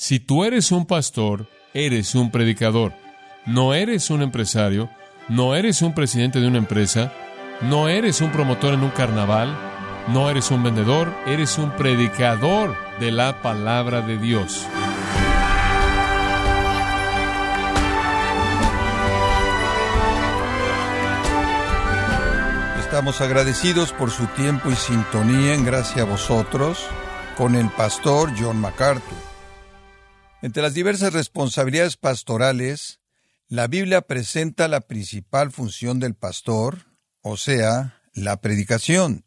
Si tú eres un pastor, eres un predicador. No eres un empresario, no eres un presidente de una empresa, no eres un promotor en un carnaval, no eres un vendedor, eres un predicador de la palabra de Dios. Estamos agradecidos por su tiempo y sintonía en gracia a vosotros con el pastor John MacArthur. Entre las diversas responsabilidades pastorales, la Biblia presenta la principal función del pastor, o sea, la predicación.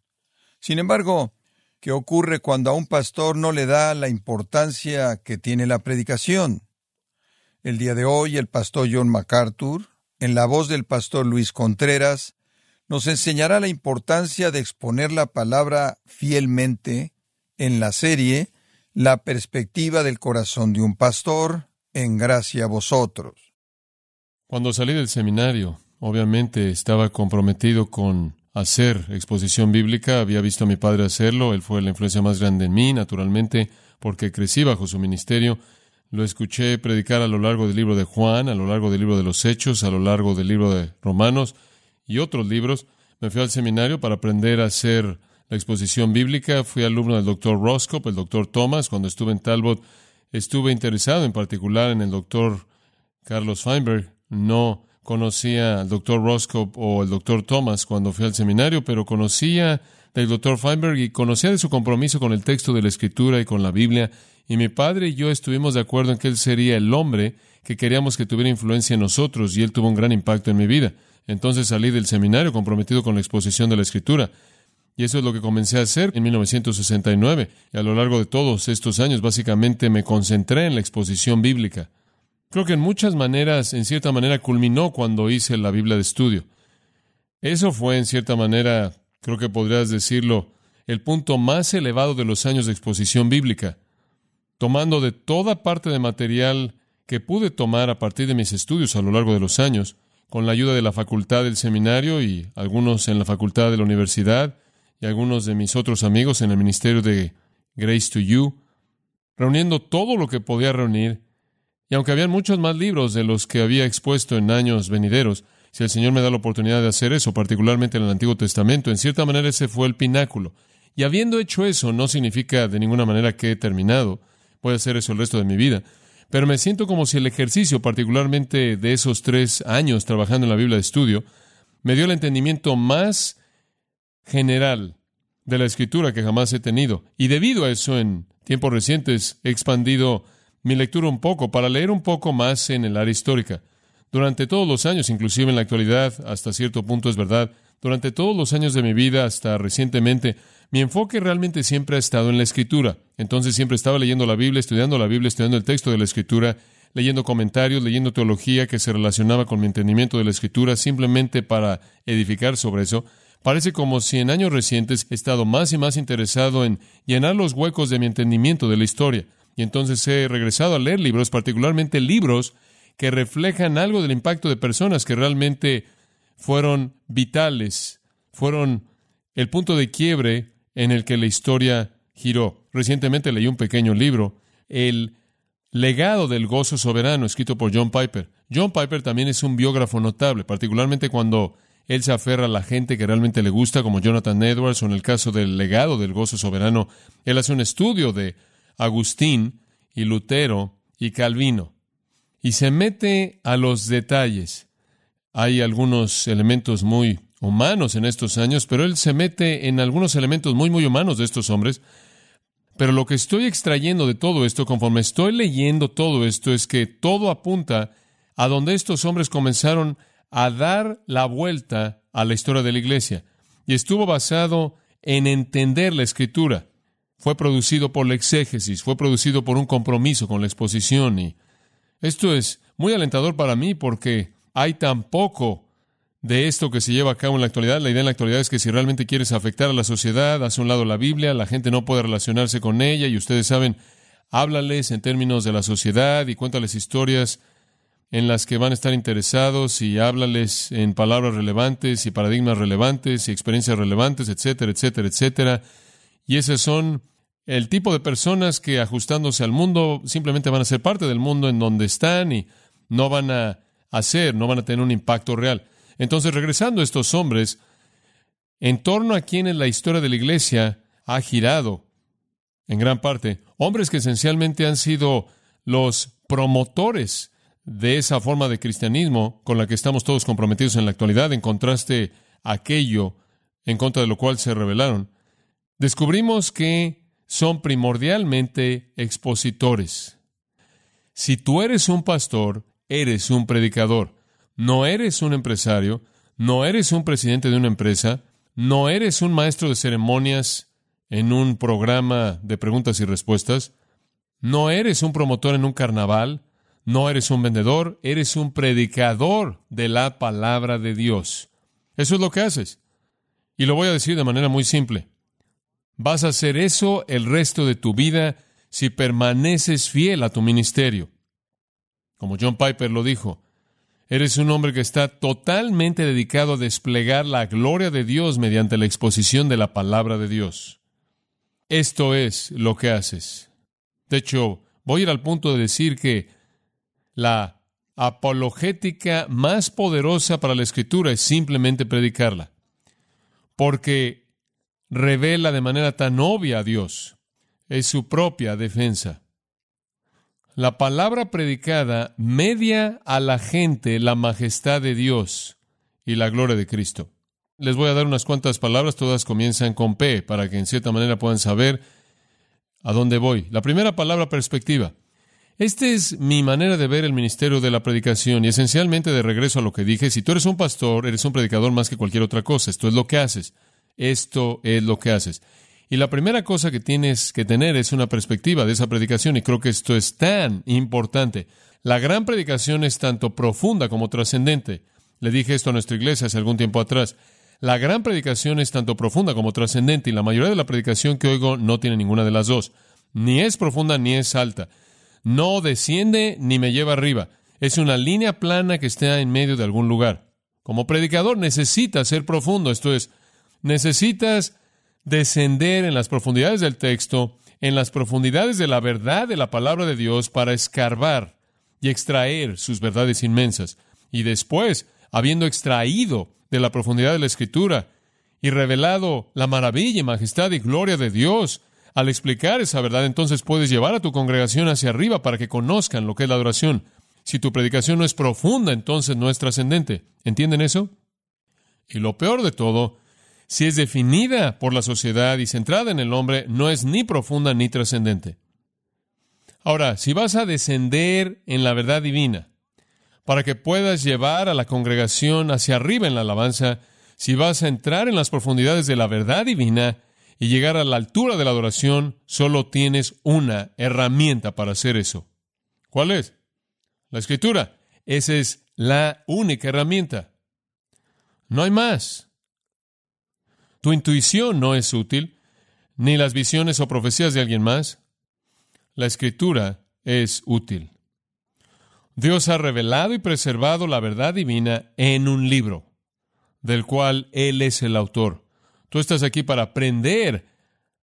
Sin embargo, ¿qué ocurre cuando a un pastor no le da la importancia que tiene la predicación? El día de hoy, el pastor John MacArthur, en la voz del pastor Luis Contreras, nos enseñará la importancia de exponer la palabra fielmente en la serie la perspectiva del corazón de un pastor en gracia a vosotros. Cuando salí del seminario, obviamente estaba comprometido con hacer exposición bíblica, había visto a mi padre hacerlo, él fue la influencia más grande en mí, naturalmente, porque crecí bajo su ministerio, lo escuché predicar a lo largo del libro de Juan, a lo largo del libro de los Hechos, a lo largo del libro de Romanos y otros libros. Me fui al seminario para aprender a hacer la exposición bíblica. Fui alumno del doctor Roscoe, el doctor Thomas. Cuando estuve en Talbot, estuve interesado en particular en el doctor Carlos Feinberg. No conocía al doctor Roscoe o el doctor Thomas cuando fui al seminario, pero conocía del doctor Feinberg y conocía de su compromiso con el texto de la Escritura y con la Biblia. Y mi padre y yo estuvimos de acuerdo en que él sería el hombre que queríamos que tuviera influencia en nosotros y él tuvo un gran impacto en mi vida. Entonces salí del seminario comprometido con la exposición de la Escritura. Y eso es lo que comencé a hacer en 1969. Y a lo largo de todos estos años, básicamente me concentré en la exposición bíblica. Creo que en muchas maneras, en cierta manera, culminó cuando hice la Biblia de estudio. Eso fue, en cierta manera, creo que podrías decirlo, el punto más elevado de los años de exposición bíblica. Tomando de toda parte de material que pude tomar a partir de mis estudios a lo largo de los años, con la ayuda de la facultad del seminario y algunos en la facultad de la universidad, y algunos de mis otros amigos en el ministerio de Grace to You, reuniendo todo lo que podía reunir, y aunque habían muchos más libros de los que había expuesto en años venideros, si el Señor me da la oportunidad de hacer eso, particularmente en el Antiguo Testamento, en cierta manera ese fue el pináculo. Y habiendo hecho eso, no significa de ninguna manera que he terminado. Voy a hacer eso el resto de mi vida. Pero me siento como si el ejercicio, particularmente de esos tres años trabajando en la Biblia de estudio, me dio el entendimiento más general de la escritura que jamás he tenido. Y debido a eso, en tiempos recientes he expandido mi lectura un poco para leer un poco más en el área histórica. Durante todos los años, inclusive en la actualidad, hasta cierto punto es verdad, durante todos los años de mi vida, hasta recientemente, mi enfoque realmente siempre ha estado en la escritura. Entonces siempre estaba leyendo la Biblia, estudiando la Biblia, estudiando el texto de la escritura, leyendo comentarios, leyendo teología que se relacionaba con mi entendimiento de la escritura, simplemente para edificar sobre eso. Parece como si en años recientes he estado más y más interesado en llenar los huecos de mi entendimiento de la historia. Y entonces he regresado a leer libros, particularmente libros que reflejan algo del impacto de personas que realmente fueron vitales, fueron el punto de quiebre en el que la historia giró. Recientemente leí un pequeño libro, El legado del gozo soberano, escrito por John Piper. John Piper también es un biógrafo notable, particularmente cuando él se aferra a la gente que realmente le gusta, como Jonathan Edwards, o en el caso del legado del gozo soberano, él hace un estudio de Agustín y Lutero y Calvino y se mete a los detalles. Hay algunos elementos muy humanos en estos años, pero él se mete en algunos elementos muy, muy humanos de estos hombres. Pero lo que estoy extrayendo de todo esto, conforme estoy leyendo todo esto, es que todo apunta a donde estos hombres comenzaron a dar la vuelta a la historia de la iglesia. Y estuvo basado en entender la escritura. Fue producido por la exégesis, fue producido por un compromiso con la exposición. Y esto es muy alentador para mí porque hay tan poco de esto que se lleva a cabo en la actualidad. La idea en la actualidad es que si realmente quieres afectar a la sociedad, hace un lado la Biblia, la gente no puede relacionarse con ella y ustedes saben, háblales en términos de la sociedad y cuéntales historias en las que van a estar interesados y háblales en palabras relevantes y paradigmas relevantes y experiencias relevantes, etcétera, etcétera, etcétera. Y esas son el tipo de personas que ajustándose al mundo simplemente van a ser parte del mundo en donde están y no van a hacer, no van a tener un impacto real. Entonces, regresando a estos hombres, en torno a quienes la historia de la iglesia ha girado en gran parte, hombres que esencialmente han sido los promotores de esa forma de cristianismo con la que estamos todos comprometidos en la actualidad, en contraste a aquello en contra de lo cual se rebelaron, descubrimos que son primordialmente expositores. Si tú eres un pastor, eres un predicador. No eres un empresario, no eres un presidente de una empresa, no eres un maestro de ceremonias en un programa de preguntas y respuestas, no eres un promotor en un carnaval, no eres un vendedor, eres un predicador de la palabra de Dios. Eso es lo que haces. Y lo voy a decir de manera muy simple. Vas a hacer eso el resto de tu vida si permaneces fiel a tu ministerio. Como John Piper lo dijo, eres un hombre que está totalmente dedicado a desplegar la gloria de Dios mediante la exposición de la palabra de Dios. Esto es lo que haces. De hecho, voy a ir al punto de decir que la apologética más poderosa para la escritura es simplemente predicarla, porque revela de manera tan obvia a Dios. Es su propia defensa. La palabra predicada media a la gente la majestad de Dios y la gloria de Cristo. Les voy a dar unas cuantas palabras, todas comienzan con P, para que en cierta manera puedan saber a dónde voy. La primera palabra, perspectiva. Esta es mi manera de ver el ministerio de la predicación y esencialmente de regreso a lo que dije, si tú eres un pastor, eres un predicador más que cualquier otra cosa, esto es lo que haces. Esto es lo que haces. Y la primera cosa que tienes que tener es una perspectiva de esa predicación, y creo que esto es tan importante. La gran predicación es tanto profunda como trascendente. Le dije esto a nuestra iglesia hace algún tiempo atrás. La gran predicación es tanto profunda como trascendente, y la mayoría de la predicación que oigo no tiene ninguna de las dos. Ni es profunda ni es alta. No desciende ni me lleva arriba. Es una línea plana que está en medio de algún lugar. Como predicador necesitas ser profundo, esto es, necesitas descender en las profundidades del texto, en las profundidades de la verdad de la palabra de Dios para escarbar y extraer sus verdades inmensas. Y después, habiendo extraído de la profundidad de la Escritura y revelado la maravilla y majestad y gloria de Dios, al explicar esa verdad, entonces puedes llevar a tu congregación hacia arriba para que conozcan lo que es la adoración. Si tu predicación no es profunda, entonces no es trascendente. ¿Entienden eso? Y lo peor de todo si es definida por la sociedad y centrada en el hombre, no es ni profunda ni trascendente. Ahora, si vas a descender en la verdad divina, para que puedas llevar a la congregación hacia arriba en la alabanza, si vas a entrar en las profundidades de la verdad divina y llegar a la altura de la adoración, solo tienes una herramienta para hacer eso. ¿Cuál es? La escritura. Esa es la única herramienta. No hay más. Tu intuición no es útil, ni las visiones o profecías de alguien más. La escritura es útil. Dios ha revelado y preservado la verdad divina en un libro, del cual Él es el autor. Tú estás aquí para aprender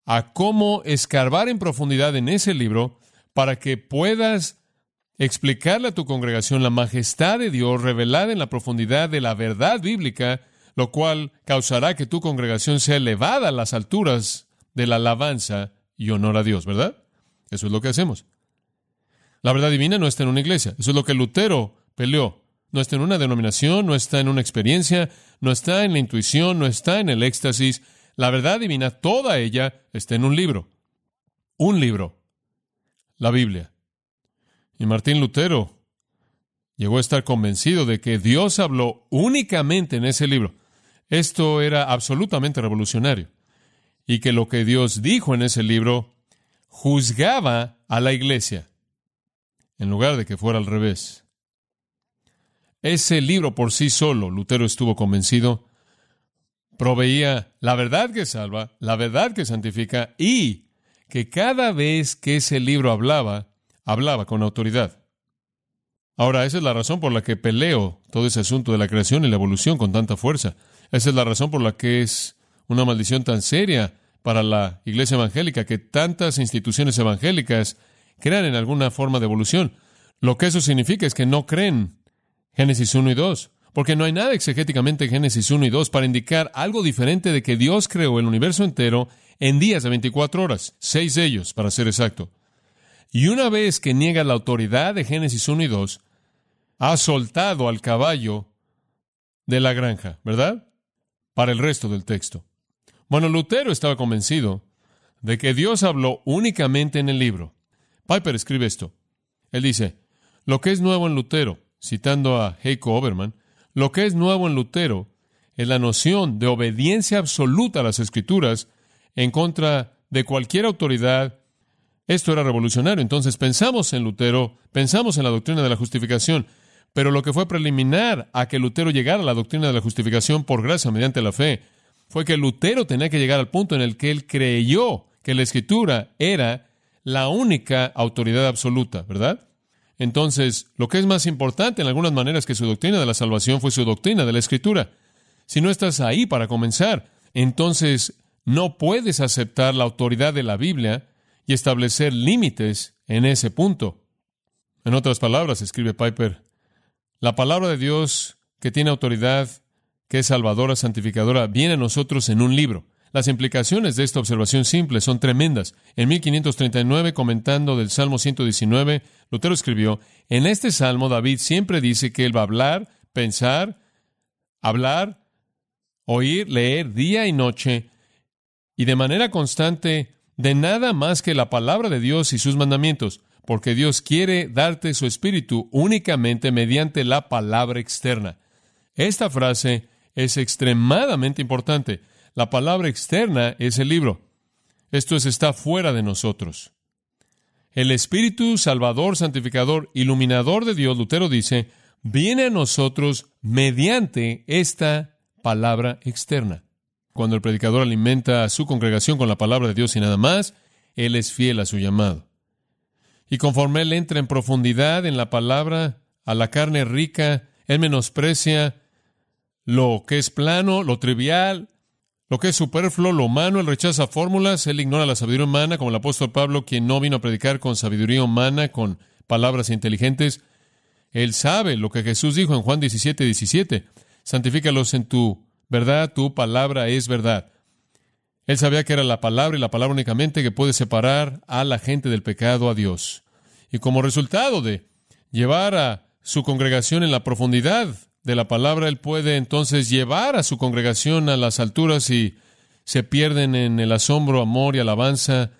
a cómo escarbar en profundidad en ese libro para que puedas explicarle a tu congregación la majestad de Dios revelada en la profundidad de la verdad bíblica lo cual causará que tu congregación sea elevada a las alturas de la alabanza y honor a Dios, ¿verdad? Eso es lo que hacemos. La verdad divina no está en una iglesia. Eso es lo que Lutero peleó. No está en una denominación, no está en una experiencia, no está en la intuición, no está en el éxtasis. La verdad divina, toda ella, está en un libro. Un libro. La Biblia. Y Martín Lutero llegó a estar convencido de que Dios habló únicamente en ese libro. Esto era absolutamente revolucionario. Y que lo que Dios dijo en ese libro juzgaba a la iglesia, en lugar de que fuera al revés. Ese libro por sí solo, Lutero estuvo convencido, proveía la verdad que salva, la verdad que santifica y que cada vez que ese libro hablaba, hablaba con autoridad. Ahora, esa es la razón por la que peleo todo ese asunto de la creación y la evolución con tanta fuerza. Esa es la razón por la que es una maldición tan seria para la iglesia evangélica que tantas instituciones evangélicas crean en alguna forma de evolución. Lo que eso significa es que no creen Génesis 1 y 2, porque no hay nada exegéticamente en Génesis 1 y 2 para indicar algo diferente de que Dios creó el universo entero en días de 24 horas, seis de ellos, para ser exacto. Y una vez que niega la autoridad de Génesis 1 y 2, ha soltado al caballo de la granja, ¿verdad? Para el resto del texto. Bueno, Lutero estaba convencido de que Dios habló únicamente en el libro. Piper escribe esto. Él dice, lo que es nuevo en Lutero, citando a Heiko Oberman, lo que es nuevo en Lutero es la noción de obediencia absoluta a las escrituras en contra de cualquier autoridad. Esto era revolucionario. Entonces pensamos en Lutero, pensamos en la doctrina de la justificación, pero lo que fue preliminar a que Lutero llegara a la doctrina de la justificación por gracia mediante la fe fue que Lutero tenía que llegar al punto en el que él creyó que la escritura era la única autoridad absoluta, ¿verdad? Entonces, lo que es más importante en algunas maneras que su doctrina de la salvación fue su doctrina de la escritura. Si no estás ahí para comenzar, entonces no puedes aceptar la autoridad de la Biblia y establecer límites en ese punto. En otras palabras, escribe Piper, la palabra de Dios que tiene autoridad que es salvadora, santificadora, viene a nosotros en un libro. Las implicaciones de esta observación simple son tremendas. En 1539, comentando del Salmo 119, Lutero escribió, en este Salmo David siempre dice que él va a hablar, pensar, hablar, oír, leer día y noche, y de manera constante, de nada más que la palabra de Dios y sus mandamientos, porque Dios quiere darte su espíritu únicamente mediante la palabra externa. Esta frase es extremadamente importante. La palabra externa es el libro. Esto es, está fuera de nosotros. El Espíritu Salvador, Santificador, Iluminador de Dios, Lutero dice, viene a nosotros mediante esta palabra externa. Cuando el predicador alimenta a su congregación con la palabra de Dios y nada más, Él es fiel a su llamado. Y conforme Él entra en profundidad en la palabra, a la carne rica, Él menosprecia lo que es plano, lo trivial, lo que es superfluo, lo humano, él rechaza fórmulas, él ignora la sabiduría humana, como el apóstol Pablo, quien no vino a predicar con sabiduría humana, con palabras inteligentes. Él sabe lo que Jesús dijo en Juan 17, 17. Santifícalos en tu verdad, tu palabra es verdad. Él sabía que era la palabra y la palabra únicamente que puede separar a la gente del pecado a Dios. Y como resultado de llevar a su congregación en la profundidad de la palabra, Él puede entonces llevar a su congregación a las alturas y se pierden en el asombro, amor y alabanza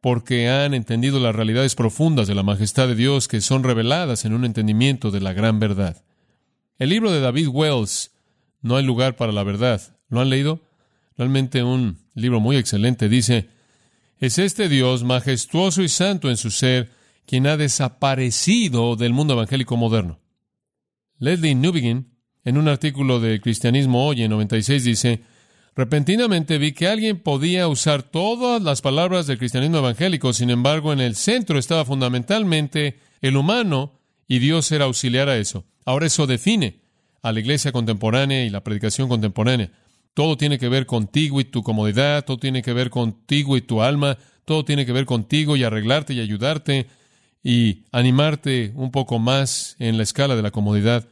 porque han entendido las realidades profundas de la majestad de Dios que son reveladas en un entendimiento de la gran verdad. El libro de David Wells, No hay lugar para la verdad, ¿lo han leído? Realmente un libro muy excelente. Dice, es este Dios majestuoso y santo en su ser quien ha desaparecido del mundo evangélico moderno. Leslie Newbegin en un artículo de Cristianismo Hoy en 96 dice, repentinamente vi que alguien podía usar todas las palabras del cristianismo evangélico, sin embargo en el centro estaba fundamentalmente el humano y Dios era auxiliar a eso. Ahora eso define a la iglesia contemporánea y la predicación contemporánea. Todo tiene que ver contigo y tu comodidad, todo tiene que ver contigo y tu alma, todo tiene que ver contigo y arreglarte y ayudarte y animarte un poco más en la escala de la comodidad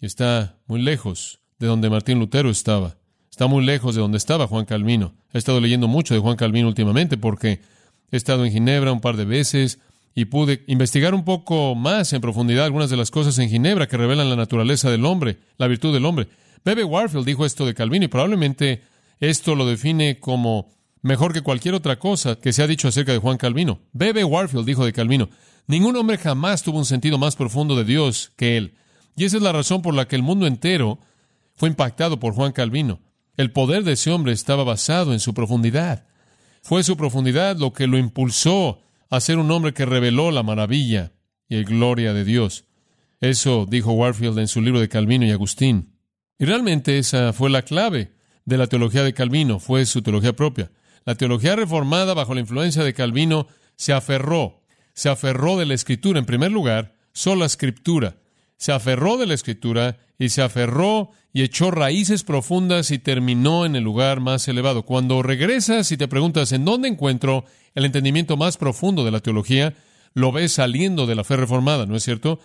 y está muy lejos de donde Martín Lutero estaba. Está muy lejos de donde estaba Juan Calvino. He estado leyendo mucho de Juan Calvino últimamente porque he estado en Ginebra un par de veces y pude investigar un poco más en profundidad algunas de las cosas en Ginebra que revelan la naturaleza del hombre, la virtud del hombre. Bebe Warfield dijo esto de Calvino y probablemente esto lo define como mejor que cualquier otra cosa que se ha dicho acerca de Juan Calvino. Bebe Warfield dijo de Calvino, ningún hombre jamás tuvo un sentido más profundo de Dios que él. Y esa es la razón por la que el mundo entero fue impactado por Juan Calvino. El poder de ese hombre estaba basado en su profundidad. Fue su profundidad lo que lo impulsó a ser un hombre que reveló la maravilla y la gloria de Dios. Eso dijo Warfield en su libro de Calvino y Agustín. Y realmente esa fue la clave de la teología de Calvino, fue su teología propia. La teología reformada bajo la influencia de Calvino se aferró, se aferró de la escritura en primer lugar, sola escritura, se aferró de la escritura y se aferró y echó raíces profundas y terminó en el lugar más elevado. Cuando regresas y te preguntas en dónde encuentro el entendimiento más profundo de la teología, lo ves saliendo de la fe reformada, ¿no es cierto?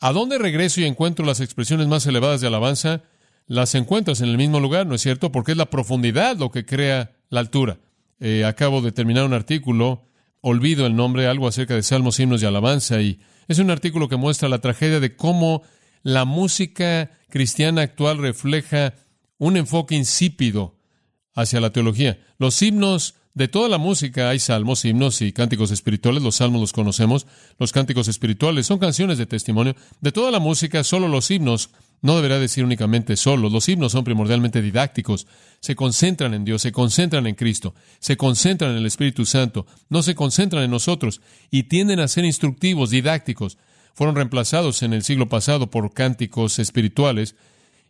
¿A dónde regreso y encuentro las expresiones más elevadas de alabanza? Las encuentras en el mismo lugar, ¿no es cierto? Porque es la profundidad lo que crea la altura. Eh, acabo de terminar un artículo, olvido el nombre, algo acerca de salmos, himnos y alabanza, y es un artículo que muestra la tragedia de cómo la música cristiana actual refleja un enfoque insípido hacia la teología. Los himnos de toda la música hay salmos, himnos y cánticos espirituales. Los salmos los conocemos. Los cánticos espirituales son canciones de testimonio. De toda la música, solo los himnos, no deberá decir únicamente solo. Los himnos son primordialmente didácticos. Se concentran en Dios, se concentran en Cristo, se concentran en el Espíritu Santo, no se concentran en nosotros y tienden a ser instructivos, didácticos fueron reemplazados en el siglo pasado por cánticos espirituales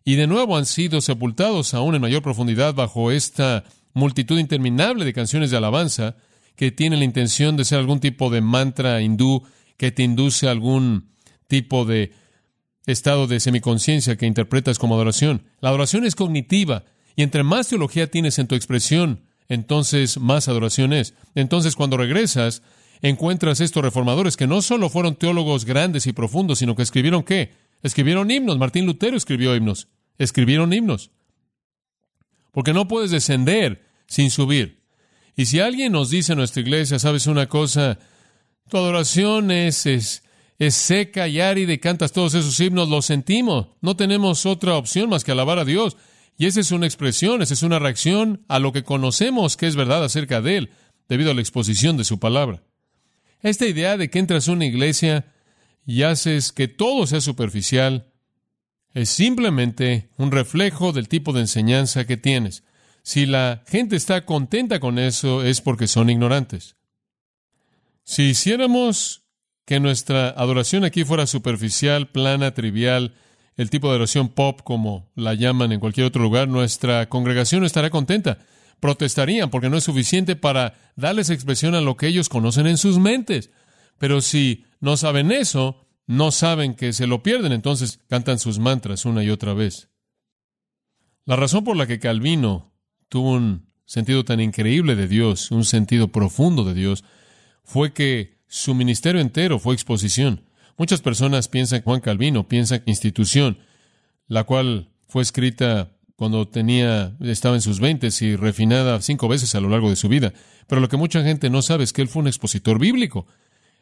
y de nuevo han sido sepultados aún en mayor profundidad bajo esta multitud interminable de canciones de alabanza que tienen la intención de ser algún tipo de mantra hindú que te induce a algún tipo de estado de semiconciencia que interpretas como adoración. La adoración es cognitiva y entre más teología tienes en tu expresión, entonces más adoración es. Entonces cuando regresas encuentras estos reformadores que no solo fueron teólogos grandes y profundos, sino que escribieron qué? Escribieron himnos. Martín Lutero escribió himnos. Escribieron himnos. Porque no puedes descender sin subir. Y si alguien nos dice en nuestra iglesia, sabes una cosa, tu adoración es, es, es seca y árida y cantas todos esos himnos, lo sentimos. No tenemos otra opción más que alabar a Dios. Y esa es una expresión, esa es una reacción a lo que conocemos que es verdad acerca de Él, debido a la exposición de su palabra. Esta idea de que entras a una iglesia y haces que todo sea superficial es simplemente un reflejo del tipo de enseñanza que tienes. Si la gente está contenta con eso es porque son ignorantes. Si hiciéramos que nuestra adoración aquí fuera superficial, plana, trivial, el tipo de adoración pop como la llaman en cualquier otro lugar, nuestra congregación no estará contenta protestarían porque no es suficiente para darles expresión a lo que ellos conocen en sus mentes. Pero si no saben eso, no saben que se lo pierden, entonces cantan sus mantras una y otra vez. La razón por la que Calvino tuvo un sentido tan increíble de Dios, un sentido profundo de Dios, fue que su ministerio entero fue exposición. Muchas personas piensan que Juan Calvino, piensan institución, la cual fue escrita cuando tenía, estaba en sus veintes y refinada cinco veces a lo largo de su vida. Pero lo que mucha gente no sabe es que él fue un expositor bíblico.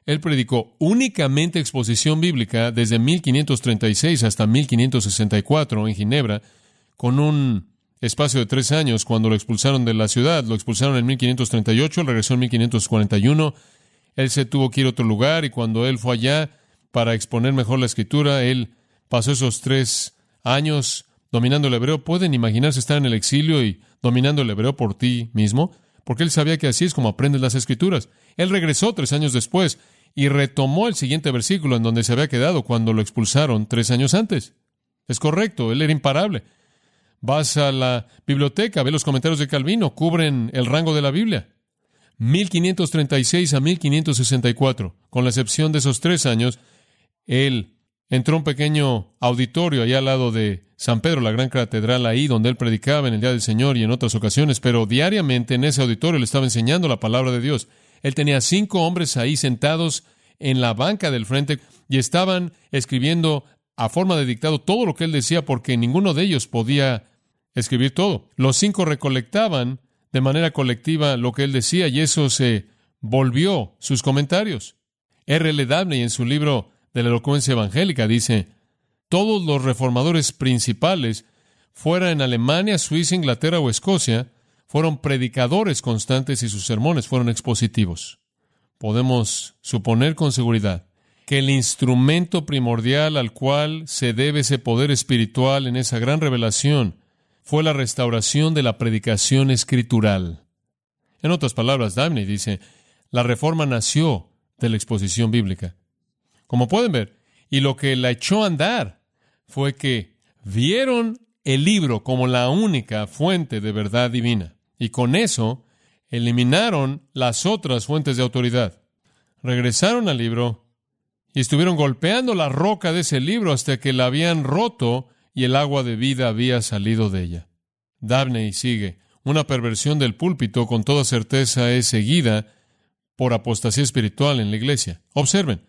Él predicó únicamente exposición bíblica desde 1536 hasta 1564 en Ginebra, con un espacio de tres años cuando lo expulsaron de la ciudad. Lo expulsaron en 1538, regresó en 1541. Él se tuvo que ir a otro lugar y cuando él fue allá para exponer mejor la escritura, él pasó esos tres años dominando el hebreo, ¿pueden imaginarse estar en el exilio y dominando el hebreo por ti mismo? Porque él sabía que así es como aprendes las escrituras. Él regresó tres años después y retomó el siguiente versículo en donde se había quedado cuando lo expulsaron tres años antes. Es correcto, él era imparable. Vas a la biblioteca, ve los comentarios de Calvino, cubren el rango de la Biblia. 1536 a 1564, con la excepción de esos tres años, él entró a un pequeño auditorio allá al lado de San Pedro, la gran catedral ahí donde él predicaba en el día del Señor y en otras ocasiones, pero diariamente en ese auditorio le estaba enseñando la palabra de Dios. Él tenía cinco hombres ahí sentados en la banca del frente y estaban escribiendo a forma de dictado todo lo que él decía porque ninguno de ellos podía escribir todo. Los cinco recolectaban de manera colectiva lo que él decía y eso se volvió sus comentarios. R. L. Dabney en su libro de la elocuencia evangélica dice, todos los reformadores principales, fuera en Alemania, Suiza, Inglaterra o Escocia, fueron predicadores constantes y sus sermones fueron expositivos. Podemos suponer con seguridad que el instrumento primordial al cual se debe ese poder espiritual en esa gran revelación fue la restauración de la predicación escritural. En otras palabras, Dabney dice, la reforma nació de la exposición bíblica. Como pueden ver, y lo que la echó a andar fue que vieron el libro como la única fuente de verdad divina. Y con eso eliminaron las otras fuentes de autoridad. Regresaron al libro y estuvieron golpeando la roca de ese libro hasta que la habían roto y el agua de vida había salido de ella. Dabney sigue. Una perversión del púlpito con toda certeza es seguida por apostasía espiritual en la iglesia. Observen,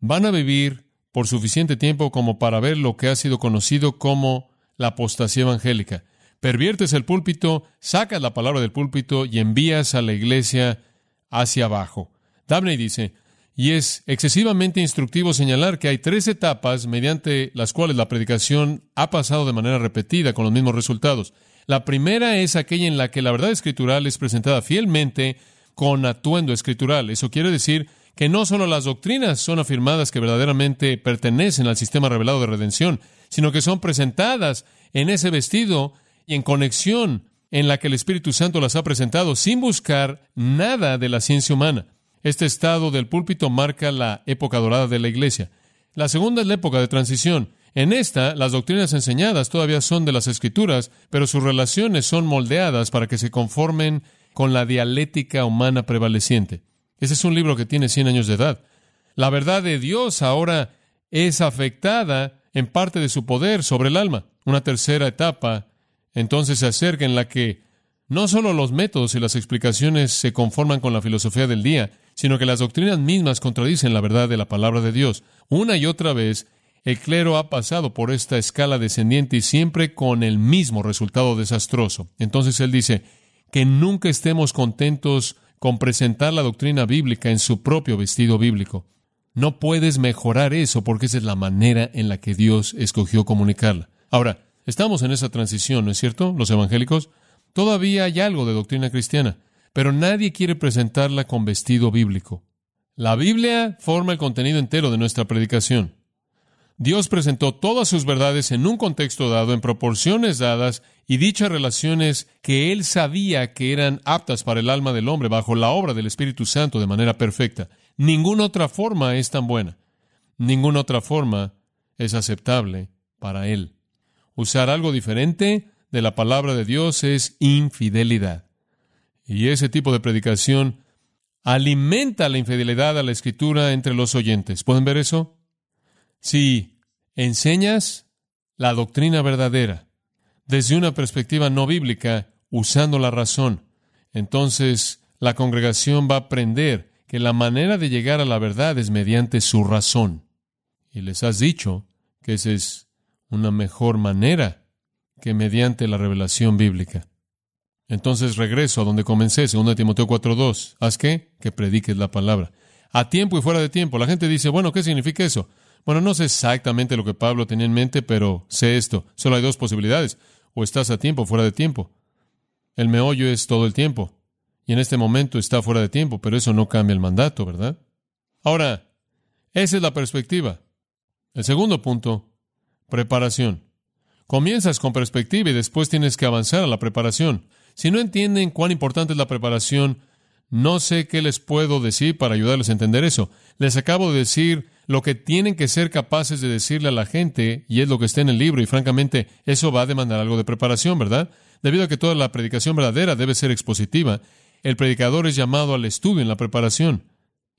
van a vivir por suficiente tiempo como para ver lo que ha sido conocido como la apostasía evangélica. Perviertes el púlpito, sacas la palabra del púlpito y envías a la iglesia hacia abajo. Dabney dice, y es excesivamente instructivo señalar que hay tres etapas mediante las cuales la predicación ha pasado de manera repetida con los mismos resultados. La primera es aquella en la que la verdad escritural es presentada fielmente con atuendo escritural. Eso quiere decir que no solo las doctrinas son afirmadas que verdaderamente pertenecen al sistema revelado de redención, sino que son presentadas en ese vestido y en conexión en la que el Espíritu Santo las ha presentado sin buscar nada de la ciencia humana. Este estado del púlpito marca la época dorada de la Iglesia. La segunda es la época de transición. En esta, las doctrinas enseñadas todavía son de las Escrituras, pero sus relaciones son moldeadas para que se conformen con la dialéctica humana prevaleciente. Ese es un libro que tiene 100 años de edad. La verdad de Dios ahora es afectada en parte de su poder sobre el alma. Una tercera etapa entonces se acerca en la que no solo los métodos y las explicaciones se conforman con la filosofía del día, sino que las doctrinas mismas contradicen la verdad de la palabra de Dios. Una y otra vez, el clero ha pasado por esta escala descendiente y siempre con el mismo resultado desastroso. Entonces él dice que nunca estemos contentos con presentar la doctrina bíblica en su propio vestido bíblico. No puedes mejorar eso porque esa es la manera en la que Dios escogió comunicarla. Ahora, estamos en esa transición, ¿no es cierto? Los evangélicos. Todavía hay algo de doctrina cristiana pero nadie quiere presentarla con vestido bíblico. La Biblia forma el contenido entero de nuestra predicación. Dios presentó todas sus verdades en un contexto dado, en proporciones dadas, y dichas relaciones que Él sabía que eran aptas para el alma del hombre bajo la obra del Espíritu Santo de manera perfecta. Ninguna otra forma es tan buena. Ninguna otra forma es aceptable para Él. Usar algo diferente de la palabra de Dios es infidelidad. Y ese tipo de predicación alimenta la infidelidad a la escritura entre los oyentes. ¿Pueden ver eso? Si enseñas la doctrina verdadera desde una perspectiva no bíblica, usando la razón, entonces la congregación va a aprender que la manera de llegar a la verdad es mediante su razón. Y les has dicho que esa es una mejor manera que mediante la revelación bíblica. Entonces regreso a donde comencé, 2 Timoteo 4.2. ¿Haz qué? Que prediques la palabra. A tiempo y fuera de tiempo. La gente dice, bueno, ¿qué significa eso? Bueno, no sé exactamente lo que Pablo tenía en mente, pero sé esto. Solo hay dos posibilidades. O estás a tiempo o fuera de tiempo. El meollo es todo el tiempo. Y en este momento está fuera de tiempo, pero eso no cambia el mandato, ¿verdad? Ahora, esa es la perspectiva. El segundo punto, preparación. Comienzas con perspectiva y después tienes que avanzar a la preparación. Si no entienden cuán importante es la preparación, no sé qué les puedo decir para ayudarles a entender eso. Les acabo de decir lo que tienen que ser capaces de decirle a la gente, y es lo que está en el libro, y francamente eso va a demandar algo de preparación, ¿verdad? Debido a que toda la predicación verdadera debe ser expositiva, el predicador es llamado al estudio en la preparación.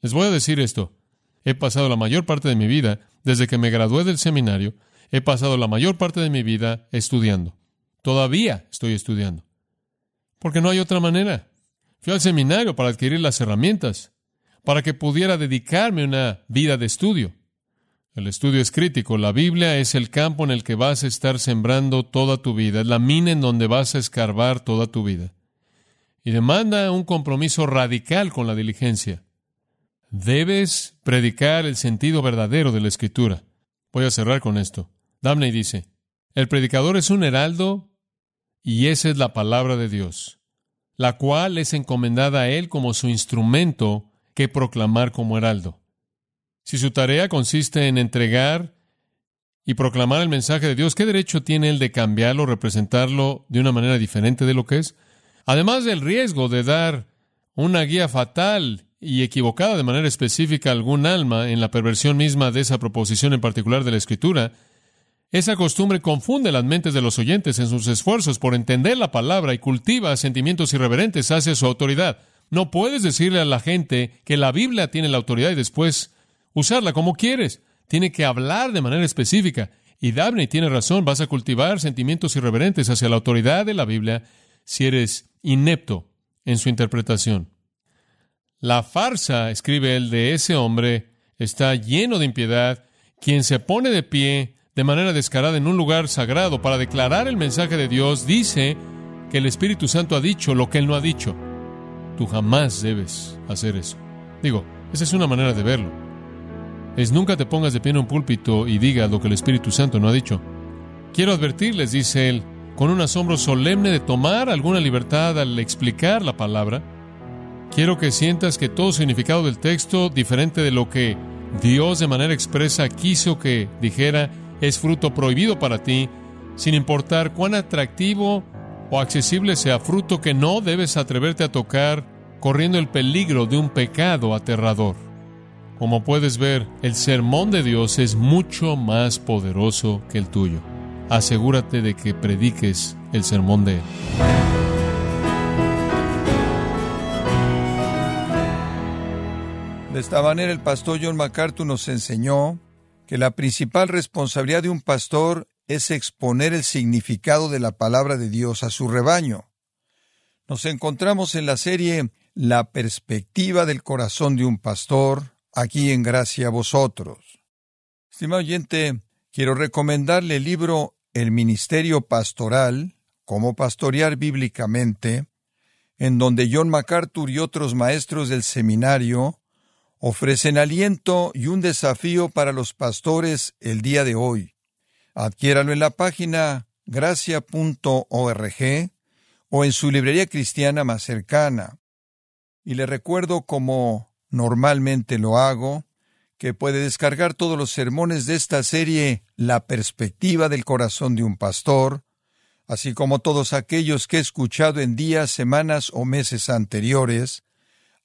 Les voy a decir esto. He pasado la mayor parte de mi vida, desde que me gradué del seminario, he pasado la mayor parte de mi vida estudiando. Todavía estoy estudiando porque no hay otra manera. Fui al seminario para adquirir las herramientas, para que pudiera dedicarme a una vida de estudio. El estudio es crítico. La Biblia es el campo en el que vas a estar sembrando toda tu vida, es la mina en donde vas a escarbar toda tu vida. Y demanda un compromiso radical con la diligencia. Debes predicar el sentido verdadero de la Escritura. Voy a cerrar con esto. Damney dice, el predicador es un heraldo y esa es la palabra de Dios, la cual es encomendada a Él como su instrumento que proclamar como heraldo. Si su tarea consiste en entregar y proclamar el mensaje de Dios, ¿qué derecho tiene Él de cambiarlo, representarlo de una manera diferente de lo que es? Además del riesgo de dar una guía fatal y equivocada de manera específica a algún alma en la perversión misma de esa proposición en particular de la Escritura, esa costumbre confunde las mentes de los oyentes en sus esfuerzos por entender la palabra y cultiva sentimientos irreverentes hacia su autoridad. No puedes decirle a la gente que la Biblia tiene la autoridad y después usarla como quieres. Tiene que hablar de manera específica. Y Dabney tiene razón, vas a cultivar sentimientos irreverentes hacia la autoridad de la Biblia si eres inepto en su interpretación. La farsa, escribe él, de ese hombre está lleno de impiedad, quien se pone de pie de manera descarada en un lugar sagrado para declarar el mensaje de Dios, dice que el Espíritu Santo ha dicho lo que él no ha dicho. Tú jamás debes hacer eso. Digo, esa es una manera de verlo. Es nunca te pongas de pie en un púlpito y diga lo que el Espíritu Santo no ha dicho. Quiero advertirles, dice él, con un asombro solemne de tomar alguna libertad al explicar la palabra, Quiero que sientas que todo significado del texto, diferente de lo que Dios de manera expresa quiso que dijera, es fruto prohibido para ti, sin importar cuán atractivo o accesible sea fruto que no debes atreverte a tocar, corriendo el peligro de un pecado aterrador. Como puedes ver, el sermón de Dios es mucho más poderoso que el tuyo. Asegúrate de que prediques el sermón de Él. De esta manera el pastor John MacArthur nos enseñó que la principal responsabilidad de un pastor es exponer el significado de la palabra de Dios a su rebaño. Nos encontramos en la serie La perspectiva del corazón de un pastor, aquí en Gracia a vosotros. Estimado oyente, quiero recomendarle el libro El Ministerio Pastoral, cómo pastorear bíblicamente, en donde John MacArthur y otros maestros del seminario ofrecen aliento y un desafío para los pastores el día de hoy. Adquiéralo en la página gracia.org o en su librería cristiana más cercana. Y le recuerdo, como normalmente lo hago, que puede descargar todos los sermones de esta serie La perspectiva del corazón de un pastor, así como todos aquellos que he escuchado en días, semanas o meses anteriores,